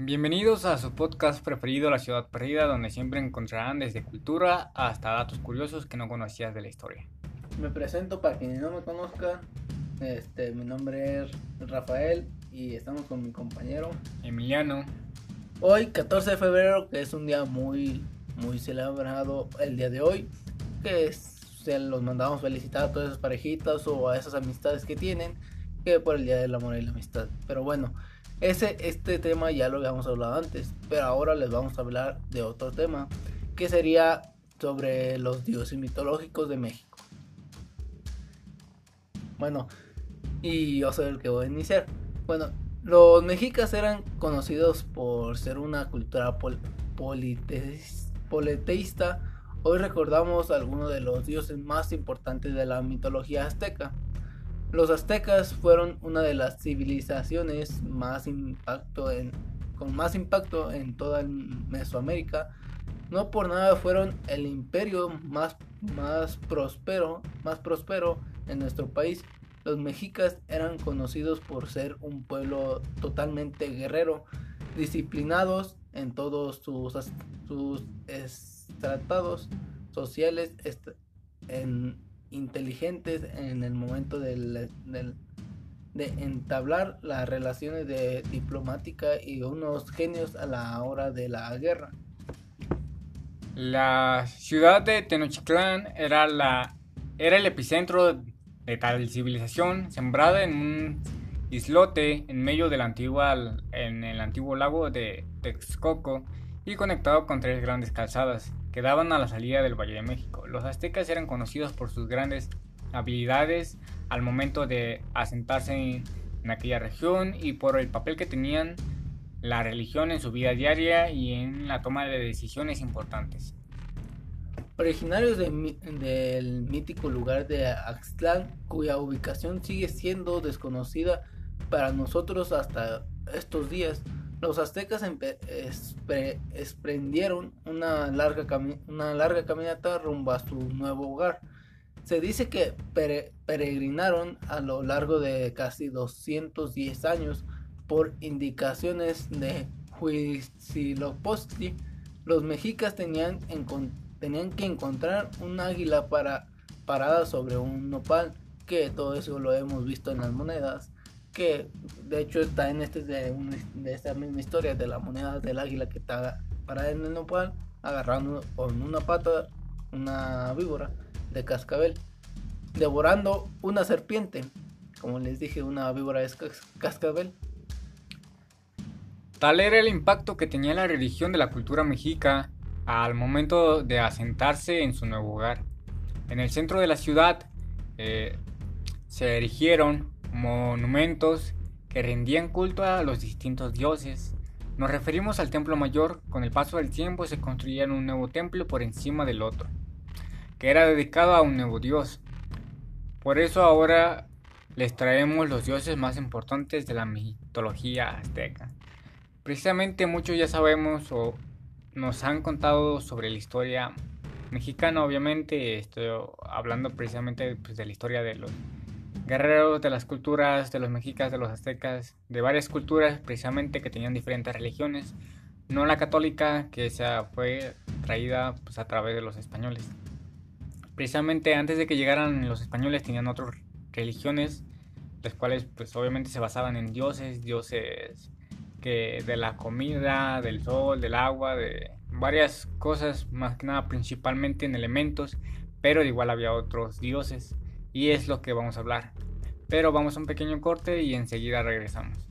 Bienvenidos a su podcast preferido La Ciudad Perdida, donde siempre encontrarán desde cultura hasta datos curiosos que no conocías de la historia. Me presento para quienes no me conozcan. Este, mi nombre es Rafael y estamos con mi compañero Emiliano. Hoy, 14 de febrero, que es un día muy, muy celebrado el día de hoy, que se los mandamos felicitar a todas esas parejitas o a esas amistades que tienen, que por el Día del Amor y la Amistad. Pero bueno, ese, este tema ya lo habíamos hablado antes, pero ahora les vamos a hablar de otro tema, que sería sobre los dioses mitológicos de México. Bueno, y yo soy el que voy a iniciar. Bueno, los mexicas eran conocidos por ser una cultura politeísta. Hoy recordamos algunos de los dioses más importantes de la mitología azteca. Los aztecas fueron una de las civilizaciones más impacto en, con más impacto en toda Mesoamérica. No por nada fueron el imperio más, más próspero, más próspero en nuestro país. Los mexicas eran conocidos por ser un pueblo totalmente guerrero, disciplinados en todos sus, sus tratados sociales, en inteligentes en el momento del, de entablar las relaciones de diplomática y unos genios a la hora de la guerra. La ciudad de Tenochtitlán era, la, era el epicentro de tal civilización, sembrada en un islote en medio del en el antiguo lago de Texcoco y conectado con tres grandes calzadas que daban a la salida del Valle de México. Los aztecas eran conocidos por sus grandes habilidades al momento de asentarse en, aquella región y por el papel que tenían la religión en su vida diaria y en la toma de decisiones importantes. Originarios del mítico lugar de Axtlán, cuya ubicación sigue siendo desconocida para nosotros hasta estos días, los aztecas emprendieron una larga, caminata rumbo a su nuevo hogar. Se dice que peregrinaron a lo largo de casi 210 años por indicaciones de Huitzilopochtli. Los mexicas tenían, tenían que encontrar un águila para, parada sobre un nopal, que todo eso lo hemos visto en las monedas que de hecho está en este de, esta misma historia de la moneda del águila que está parada en el nopal agarrando con una pata una víbora de cascabel devorando una serpiente. Como les dije una víbora es cascabel. Tal era el impacto que tenía la religión de la cultura mexica al momento de asentarse en su nuevo hogar. En el centro de la ciudad eh, se erigieron monumentos que rendían culto a los distintos dioses. Nos referimos al templo mayor, con el paso del tiempo se construía un nuevo templo por encima del otro, que era dedicado a un nuevo dios. Por eso ahora les traemos los dioses más importantes de la mitología azteca. Precisamente muchos ya sabemos o nos han contado sobre la historia mexicana, obviamente, estoy hablando precisamente pues, de la historia de los guerreros de las culturas de los mexicas, de los aztecas, de varias culturas precisamente que tenían diferentes religiones, no la católica que se fue traída pues, a través de los españoles. Precisamente antes de que llegaran los españoles tenían otras religiones, las cuales pues obviamente se basaban en dioses, dioses que de la comida, del sol, del agua, de varias cosas, más que nada principalmente en elementos, pero igual había otros dioses y es lo que vamos a hablar. Pero vamos a un pequeño corte y enseguida regresamos.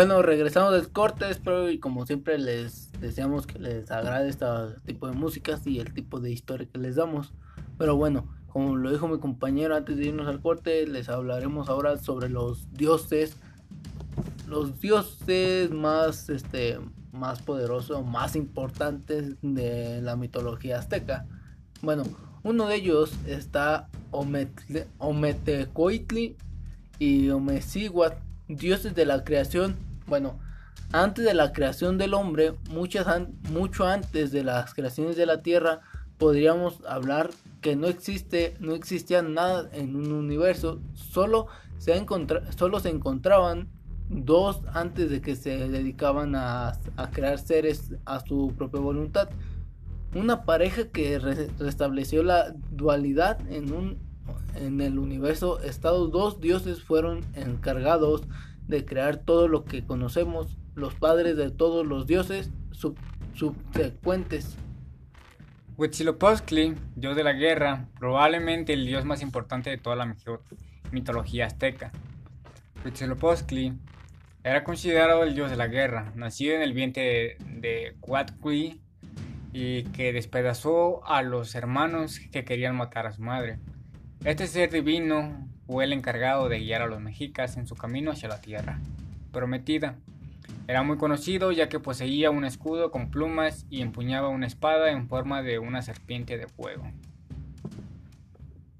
Bueno, regresamos del corte, espero y como siempre les deseamos que les agrade este tipo de músicas y el tipo de historia que les damos. Pero bueno, como lo dijo mi compañero antes de irnos al corte, les hablaremos ahora sobre los dioses, los dioses más, este, más poderosos, más importantes de la mitología azteca. Bueno, uno de ellos está Ometecoitli y Omeciguat, dioses de la creación. Bueno, antes de la creación del hombre, muchas mucho antes de las creaciones de la tierra, podríamos hablar que no existe, no existía nada en un universo, solo se, solo se encontraban dos antes de que se dedicaban a, crear seres a su propia voluntad. Una pareja que restableció la dualidad en un en el universo, estos dos dioses fueron encargados de crear todo lo que conocemos, los padres de todos los dioses subsecuentes. Huitzilopochtli, dios de la guerra, probablemente el dios más importante de toda la mitología azteca. Huitzilopochtli era considerado el dios de la guerra, nacido en el vientre de, de y que despedazó a los hermanos que querían matar a su madre. Este ser divino fue el encargado de guiar a los mexicas en su camino hacia la tierra prometida. Era muy conocido ya que poseía un escudo con plumas y empuñaba una espada en forma de una serpiente de fuego.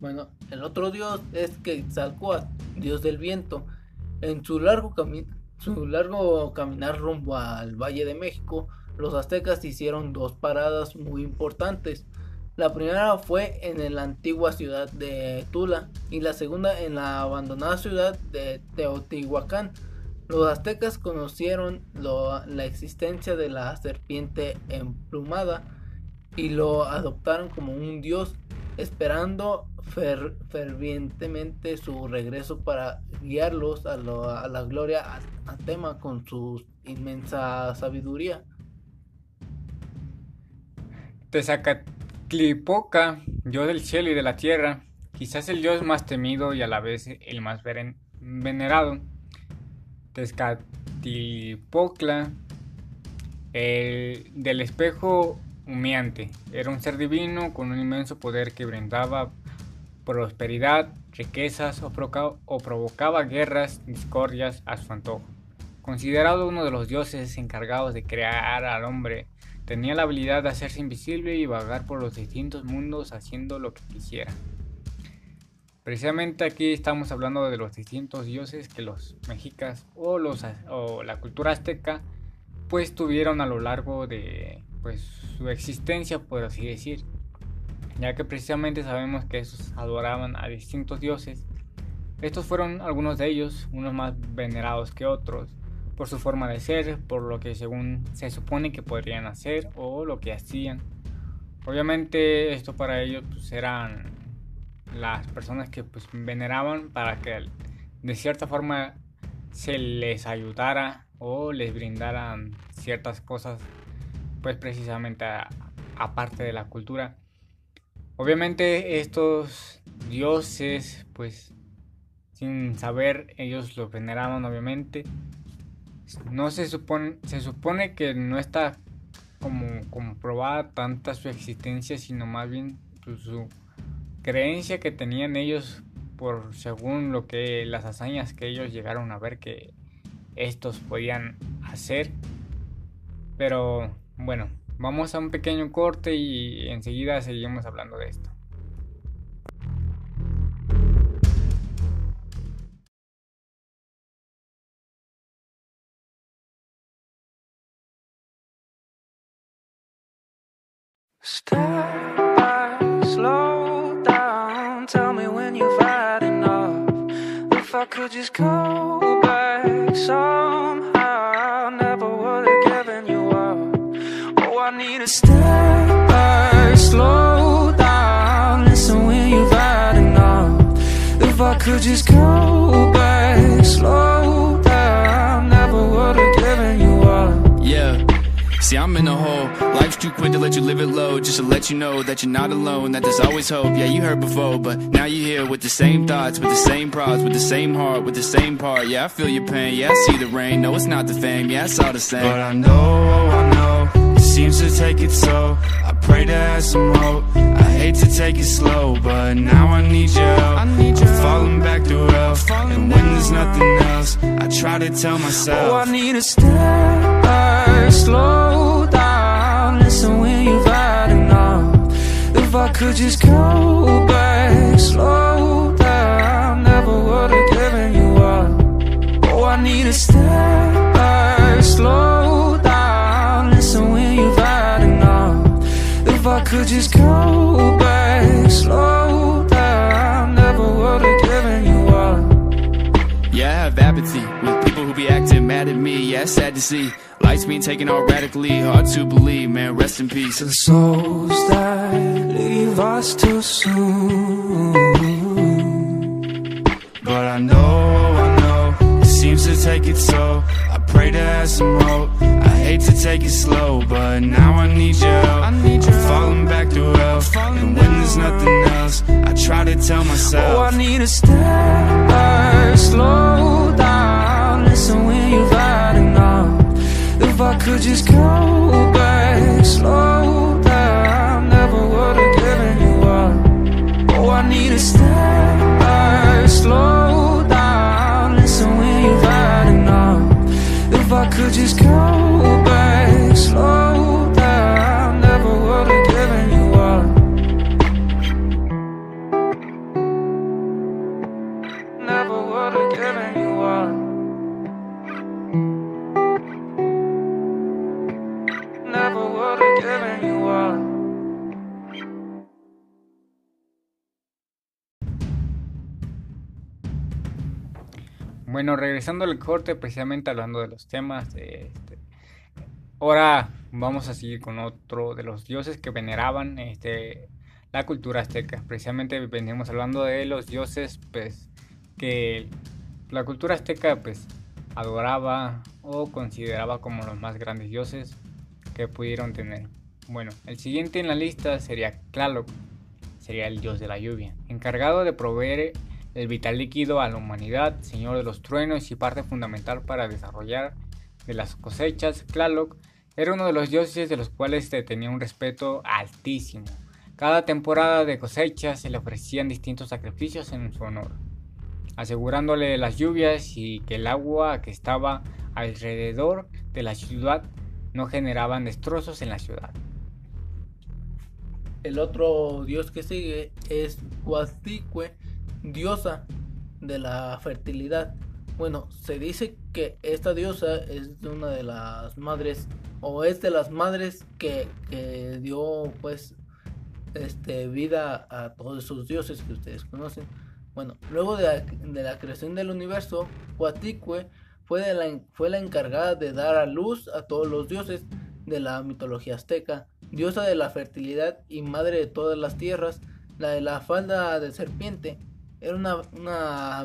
Bueno, el otro dios es Quetzalcoatl, dios del viento. En su largo, su largo caminar rumbo al Valle de México, los aztecas hicieron dos paradas muy importantes. La primera fue en la antigua ciudad de Tula y la segunda en la abandonada ciudad de Teotihuacán. Los aztecas conocieron la existencia de la serpiente emplumada y lo adoptaron como un dios, esperando fervientemente su regreso para guiarlos a, la gloria a, tema con su inmensa sabiduría. Tlipoca, dios del cielo y de la tierra, quizás el dios más temido y a la vez el más venerado. Tezcatlipocla, el del espejo humeante, era un ser divino con un inmenso poder que brindaba prosperidad, riquezas o, o provocaba guerras, discordias a su antojo. Considerado uno de los dioses encargados de crear al hombre, Tenía la habilidad de hacerse invisible y vagar por los distintos mundos haciendo lo que quisiera. Precisamente aquí estamos hablando de los distintos dioses que los mexicas o, los, o la cultura azteca pues tuvieron a lo largo de pues, su existencia, por así decir. Ya que precisamente sabemos que esos adoraban a distintos dioses. Estos fueron algunos de ellos, unos más venerados que otros, por su forma de ser, por lo que según se supone que podrían hacer o lo que hacían. Obviamente esto para ellos pues, eran las personas que pues veneraban para que de cierta forma se les ayudara o les brindaran ciertas cosas pues precisamente aparte de la cultura. Obviamente estos dioses pues sin saber ellos los veneraban obviamente no se supone, se supone que no está como comprobada tanta su existencia, sino más bien pues, su creencia que tenían ellos por según lo que las hazañas que ellos llegaron a ver que estos podían hacer. Pero bueno, vamos a un pequeño corte y enseguida seguimos hablando de esto. Stop by, slow down. Tell me when you've had enough. If I could just go back somehow, I never would have given you up. Oh, I need a step back, slow down. Listen when you've had enough. If I could just go back, slow See, I'm in a hole. Life's too quick to let you live it low. Just to let you know that you're not alone, that there's always hope. Yeah, you heard before, but now you're here with the same thoughts, with the same prods, with the same heart, with the same part. Yeah, I feel your pain. Yeah, I see the rain. No, it's not the fame. Yeah, it's all the same. But I know, I know, seems to take it so. I pray to have some hope. I hate to take it slow, but now I need your help. I need your I'm falling back to hell. And when there's nothing else, I try to tell myself. Oh, I need a step back, slow down. Listen when you've had enough. If I could just go back, slow down. Never would have given you up. Oh, I need a step back, slow I could just go back, slow down. Never would have given you up. Yeah, I have apathy with people who be acting mad at me. Yeah, it's sad to see. Life's being taken all radically. Hard to believe, man. Rest in peace. The souls that leave us too soon. But I know, I know, it seems to take it so. I pray to have some hope. I hate to take it slow, but now I need your help. I need your I'm falling back to hell. And when there's nothing else, I try to tell myself. Oh, I need a step back, slow down. Listen when you've had enough. If I could just go Bueno, regresando al corte, precisamente hablando de los temas, este, ahora vamos a seguir con otro de los dioses que veneraban este, la cultura azteca. Precisamente venimos hablando de los dioses, pues, que la cultura azteca, pues, adoraba o consideraba como los más grandes dioses que pudieron tener. Bueno, el siguiente en la lista sería Tlaloc, sería el dios de la lluvia, encargado de proveer el vital líquido a la humanidad, señor de los truenos y parte fundamental para desarrollar de las cosechas. Tlaloc era uno de los dioses de los cuales se tenía un respeto altísimo. Cada temporada de cosecha se le ofrecían distintos sacrificios en su honor, asegurándole las lluvias y que el agua que estaba alrededor de la ciudad no generaban destrozos en la ciudad. El otro dios que sigue es Huasticue, diosa de la fertilidad. Bueno, se dice que esta diosa es una de las madres, o es de las madres que, dio pues este, vida a todos esos dioses que ustedes conocen. Bueno, luego de la, creación del universo, Huaticue fue, de la, fue la encargada de dar a luz a todos los dioses de la mitología azteca, diosa de la fertilidad y madre de todas las tierras, la de la falda de serpiente. Era una,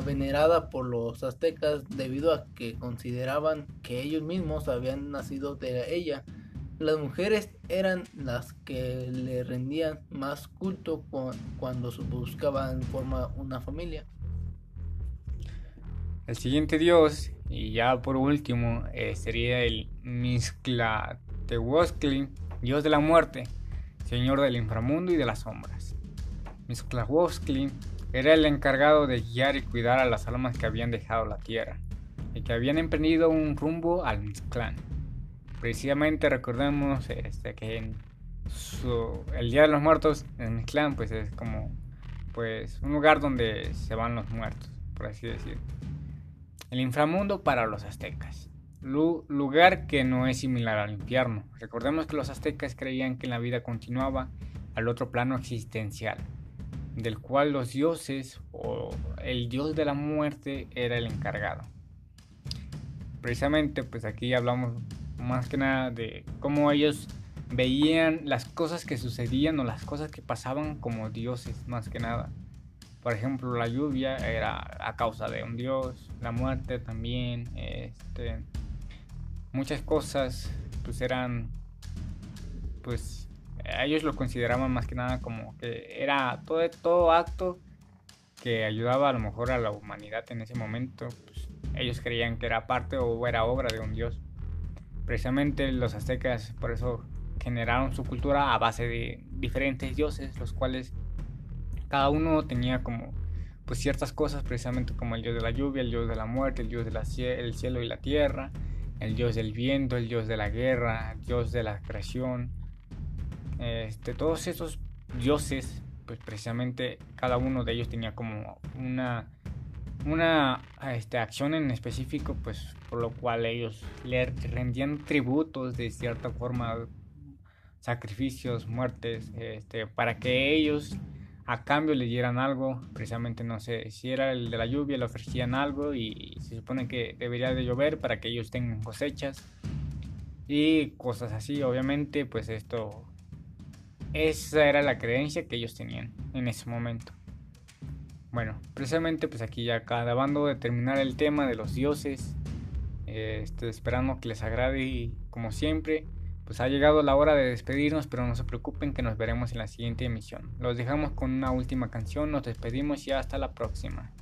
venerada por los aztecas debido a que consideraban que ellos mismos habían nacido de ella. Las mujeres eran las que le rendían más culto cu- cuando buscaban formar una familia. El siguiente dios, y ya por último, eh, sería el Mixtlatehuochtli, dios de la muerte, señor del inframundo y de las sombras. Mixtlahuochtli era el encargado de guiar y cuidar a las almas que habían dejado la tierra y que habían emprendido un rumbo al Mixtlán. Precisamente recordemos este, que en el Día de los Muertos en Mixtlán pues es como pues un lugar donde se van los muertos, por así decirlo. El inframundo para los aztecas. Lu- lugar que no es similar al infierno. Recordemos que los aztecas creían que la vida continuaba al otro plano existencial, del cual los dioses o el dios de la muerte era el encargado. Precisamente, pues aquí hablamos más que nada de cómo ellos veían las cosas que sucedían o las cosas que pasaban como dioses, más que nada. Por ejemplo, la lluvia era a causa de un dios, la muerte también, este, muchas cosas pues eran pues ellos lo consideraban más que nada como que era todo, todo acto que ayudaba a lo mejor a la humanidad en ese momento, pues, ellos creían que era parte o era obra de un dios. Precisamente los aztecas por eso generaron su cultura a base de diferentes dioses, los cuales cada uno tenía como pues ciertas cosas precisamente como el dios de la lluvia, el dios de la muerte, el dios del cielo y la tierra, el dios del viento, el dios de la guerra, el dios de la creación. Este, todos esos dioses, pues precisamente cada uno de ellos tenía como una una este, acción en específico, pues por lo cual ellos le rendían tributos de cierta forma, sacrificios, muertes, este, para que ellos a cambio le dieran algo, precisamente no sé, si era el de la lluvia le ofrecían algo y se supone que debería de llover para que ellos tengan cosechas y cosas así, obviamente pues esto, esa era la creencia que ellos tenían en ese momento. Bueno, precisamente pues aquí ya acabando de terminar el tema de los dioses, eh, esperando que les agrade y como siempre pues ha llegado la hora de despedirnos, pero no se preocupen que nos veremos en la siguiente emisión. Los dejamos con una última canción, nos despedimos y hasta la próxima.